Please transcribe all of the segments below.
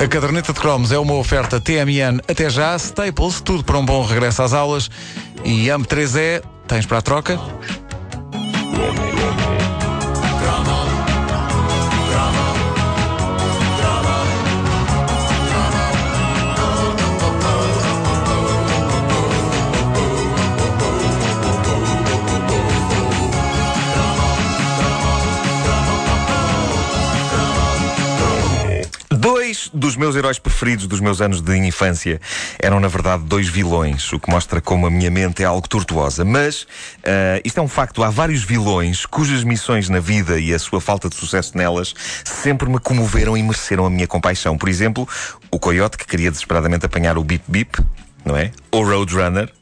A caderneta de cromos é uma oferta TMN até já, Staples, tudo para um bom regresso às aulas. E AM3E, tens para a troca? Meus heróis preferidos dos meus anos de infância eram, na verdade, dois vilões, o que mostra como a minha mente é algo tortuosa. Mas uh, isto é um facto: há vários vilões cujas missões na vida e a sua falta de sucesso nelas sempre me comoveram e mereceram a minha compaixão. Por exemplo, o Coyote, que queria desesperadamente apanhar o Bip Bip, não é? O Roadrunner,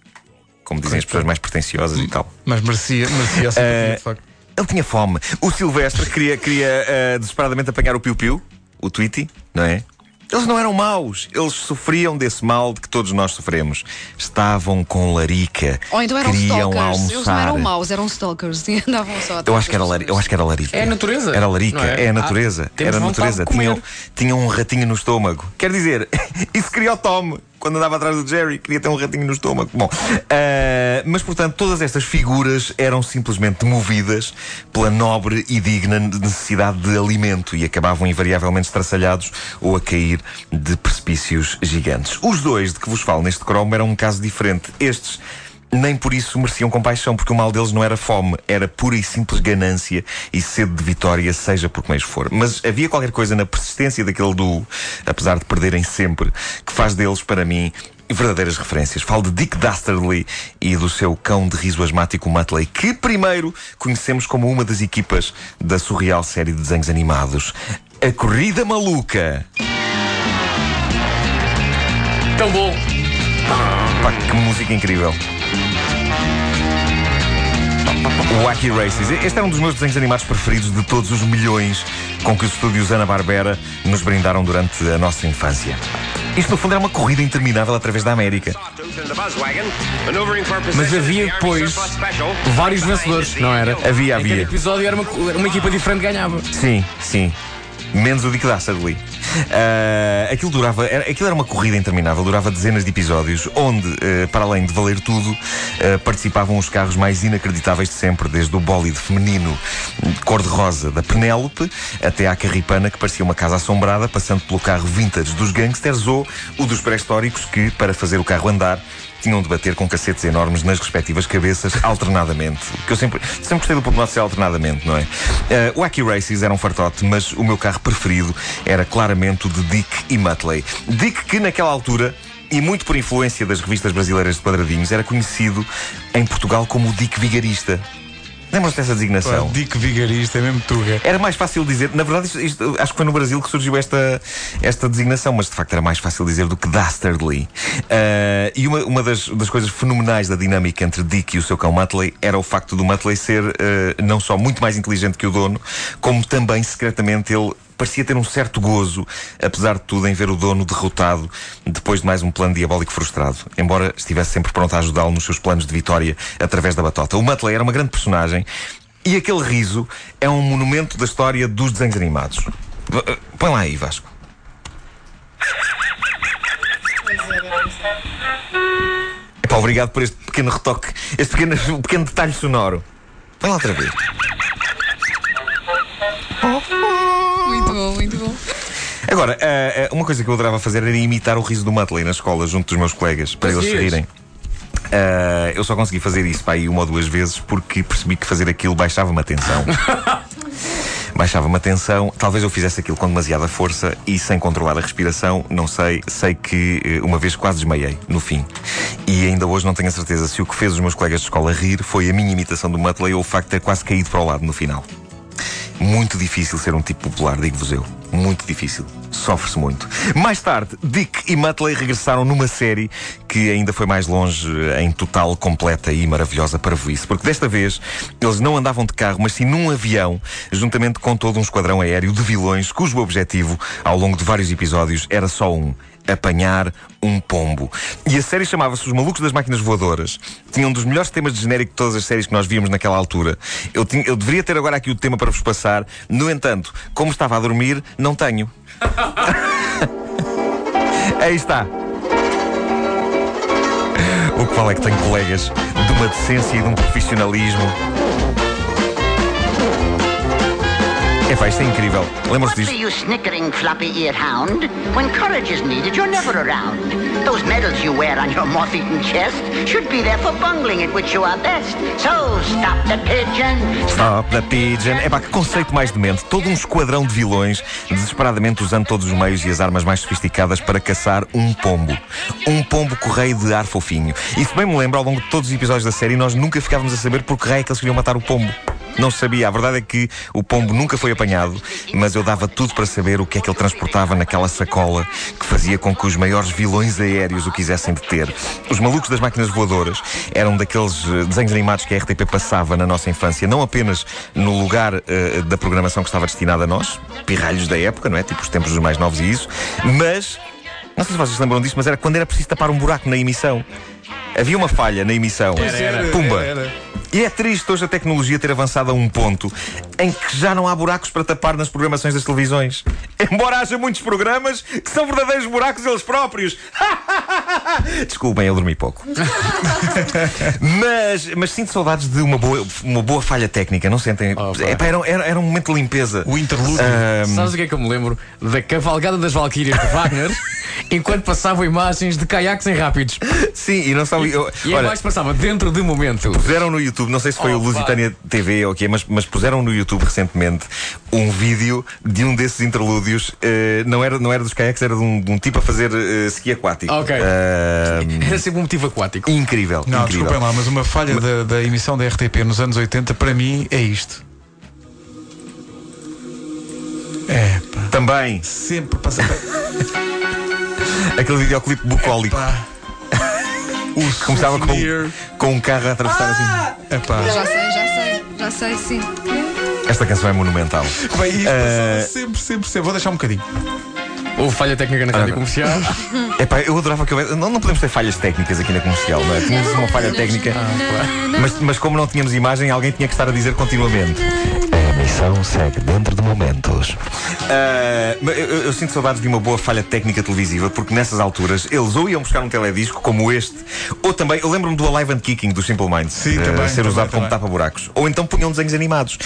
como dizem as pessoas mais pretenciosas e tal. Mas merecia, merecia a simpatia, de facto. Ele tinha fome. O Silvestre queria, queria uh, desesperadamente apanhar o Piu Piu, o Tweety, não é? Eles não eram maus, eles sofriam desse mal de que todos nós sofremos. Estavam com larica. Ou então eram queriam stalkers. almoçar. Eles não eram maus, eram stalkers e andavam só Eu acho que era, lari... eu acho que era larica. É a natureza, Era larica, é? é, a natureza. Ah, era a natureza. Tinham, tinham um ratinho no estômago. Quer dizer, isso o Tom. Quando andava atrás do Jerry, queria ter um ratinho no estômago. Bom, ah, mas portanto, todas estas figuras eram simplesmente movidas pela nobre e digna necessidade de alimento e acabavam invariavelmente estraçalhados ou a cair de precipícios gigantes. Os dois de que vos falo neste cromo eram um caso diferente. Estes nem por isso mereciam compaixão, porque o mal deles não era fome, era pura e simples ganância e sede de vitória, seja por que meios for. Mas havia qualquer coisa na persistência daquele duo, apesar de perderem sempre, que faz deles, para mim, verdadeiras referências. Falo de Dick Dastardly e do seu cão de riso asmático Muttley, que primeiro conhecemos como uma das equipas da surreal série de desenhos animados. A Corrida Maluca. Tão bom. Pá, que música incrível. Wacky Races. Este é um dos meus desenhos animados preferidos de todos os milhões com que os estúdios Ana-Barbera nos brindaram durante a nossa infância. Isto, no fundo, era uma corrida interminável através da América. Mas havia depois vários vencedores, não era? Havia, Em cada havia. episódio era uma, uma equipa diferente que ganhava. Sim, sim. Menos o Dick Dastardly. Ah, aquilo durava, era, aquilo era uma corrida interminável, durava dezenas de episódios, onde, eh, para além de valer tudo, eh, participavam os carros mais inacreditáveis de sempre, desde o bólide feminino de cor-de-rosa da Penélope até à carripana que parecia uma casa assombrada, passando pelo carro vintage dos gangsters ou o dos pré-históricos que, para fazer o carro andar, tinham de bater com cacetes enormes nas respectivas cabeças alternadamente. Que eu sempre, sempre gostei do pormenor ser alternadamente, não é? Uh, o Wacky Races era um fartote, mas o meu carro preferido era claramente o de Dick e Muttley. Dick que naquela altura e muito por influência das revistas brasileiras de quadradinhos, era conhecido em Portugal como o Dick Vigarista. Lembram-se dessa designação? Pá, Dick Vigarista, é mesmo tuga. Era mais fácil dizer, na verdade, isto- isto- acho que foi no Brasil que surgiu esta, esta designação, mas de facto era mais fácil dizer do que Dastardly. Ah, e uma, uma das, das coisas fenomenais da dinâmica entre Dick e o seu cão Muttley era o facto do Muttley ser ah, não só muito mais inteligente que o dono, como também secretamente ele parecia ter um certo gozo, apesar de tudo, em ver o dono derrotado depois de mais um plano diabólico frustrado, embora estivesse sempre pronto a ajudá-lo nos seus planos de vitória através da batota. O Muttley era uma grande personagem e aquele riso é um monumento da história dos desenhos animados. Eh, Põe lá aí, Vasco. Epá, obrigado por este pequeno retoque, este pequeno, pequeno detalhe sonoro. Põe lá outra vez. Bom, muito bom. Agora, ah, ah, uma coisa que eu adorava fazer era imitar o riso do Muttley na escola, junto dos meus colegas, para eles se rirem. Ah, eu só consegui fazer isso para aí uma ou duas vezes porque percebi que fazer aquilo baixava-me a tensão. baixava-me a tensão. Talvez eu fizesse aquilo com demasiada força e sem controlar a respiração, não sei. Sei que uma vez quase desmaiei, no fim. E ainda hoje não tenho a certeza se o que fez os meus colegas de escola rir foi a minha imitação do Muttley ou o facto de ter quase caído para o lado no final. Muito difícil ser um tipo popular, digo-vos eu. Muito difícil. Sofre-se muito. Mais tarde, Dick e Muttley regressaram numa série que ainda foi mais longe em total, completa e maravilhosa para isso. Porque desta vez eles não andavam de carro, mas sim num avião, juntamente com todo um esquadrão aéreo de vilões, cujo objetivo, ao longo de vários episódios, era só um apanhar um pombo. E a série chamava-se Os Malucos das Máquinas Voadoras. Tinha um dos melhores temas de genérico de todas as séries que nós víamos naquela altura. Eu, tinha- eu deveria ter agora aqui o tema para vos passar. No entanto, como estava a dormir, não tenho. Aí está. O que vale é que tenho colegas de uma decência e de um profissionalismo. É pá, isto é incrível. Lembram-se disto? the use snickering, floppy-eared hound? When courage is needed, you're never around. Those medals you wear on your moth-eaten chest should be there for bungling at which you are best. So stop the pigeon. Stop the Pigeon. É pá, que conceito mais demente. Todo um esquadrão de vilões desesperadamente usando todos os meios e as armas mais sofisticadas para caçar um pombo. Um pombo correio de ar fofinho. E se bem me lembro, ao longo de todos os episódios da série, nós nunca ficávamos a saber por que raio é que eles queriam matar o pombo. Não sabia. A verdade é que o pombo nunca foi apanhado, mas eu dava tudo para saber o que é que ele transportava naquela sacola que fazia com que os maiores vilões aéreos o quisessem deter. Os malucos das máquinas voadoras eram daqueles eh, desenhos animados que a RTP passava na nossa infância, não apenas no lugar eh, da programação que estava destinada a nós, pirralhos da época, não é? Tipo os tempos dos mais novos e isso, mas. Não sei se vocês lembram disso, mas era quando era preciso tapar um buraco na emissão. Havia uma falha na emissão. Pumba! E é triste hoje a tecnologia ter avançado a um ponto em que já não há buracos para tapar nas programações das televisões. Embora haja muitos programas que são verdadeiros buracos eles próprios. Desculpem, eu dormi pouco. mas, mas sinto saudades de uma boa, uma boa falha técnica, não sentem? Oh, pá. Epá, era, era, era um momento de limpeza. O interlúdio. Ahm, Sabes o que é que eu me lembro? Da cavalgada das Valquírias de Wagner, enquanto passavam imagens de caiaques em rápidos. sim, e não só. eu- E a olha, imagem passava dentro de momento. Puseram no YouTube, não sei se foi Oh, o Lusitânia TV ou o quê, mas, mas puseram no YouTube recentemente um vídeo de um desses interlúdios. eh, não, era, não era dos caiaques, era de um, de um tipo a fazer eh, ski aquático. Ok. Ah, Era sempre um motivo aquático. incrível. Não, incrível. desculpem lá, mas uma falha da, da emissão da RTP nos anos 80 para mim é isto. É, pá. Também Sempre passa. aquele videoclipe bucólico. Pá. O Começava com, com um carro a atravessar assim. É pá. Já sei, já sei, já sei, sim. Esta canção é monumental. Bem, isto passava sempre, sempre, sempre. Vou deixar um bocadinho. Houve falha técnica na rádio comercial. Epá, eu adorava que houvesse. Não, não podemos ter falhas técnicas aqui na comercial, não é? Tínhamos uma falha técnica, mas, mas como não tínhamos imagem, alguém tinha que estar a dizer continuamente. A emissão segue dentro de momentos. Mas eu, eu- sinto saudades de uma boa falha técnica televisiva, porque nessas alturas eles ou iam buscar um teledisco como este, ou também, eu lembro-me do Alive and Kicking do Simple Minds Sim, ah, também, ser também, usado como também. tapa-buracos, ou então punham desenhos animados.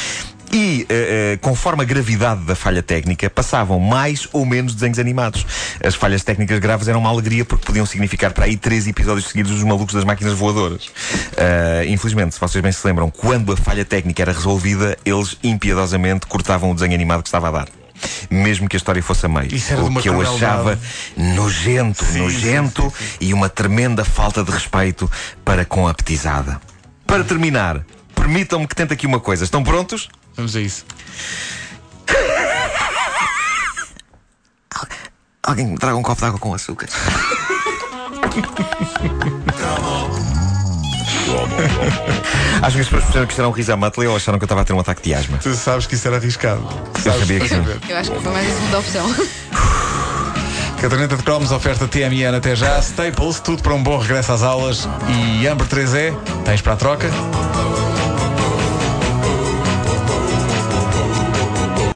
E, eh, eh, conforme a gravidade da falha técnica, passavam mais ou menos desenhos animados. As falhas técnicas graves eram uma alegria porque podiam significar para aí três episódios seguidos dos malucos das máquinas voadoras. Ah, infelizmente, se vocês bem se lembram, quando a falha técnica era resolvida, eles impiedosamente cortavam o desenho animado que estava a dar. Mesmo que a história fosse a meio. Isso era de o que eu achava nojento, Sim, nojento e uma tremenda falta de respeito para com a petizada. Para terminar, permitam-me que tente aqui uma coisa. Estão prontos? Vamos a isso. Alguém me traga um copo de água com açúcar. Acho que as pessoas perceberam que isto era um riso à Muttley ou acharam que eu estava a ter um ataque de asma. Tu sabes que isso era arriscado. Eu sabia que sim. Eu acho que foi mais a segunda opção. Caderneta de cromos, oferta TMN até já. Staples, tudo para um bom regresso às aulas. E Amber 3E, tens para a troca?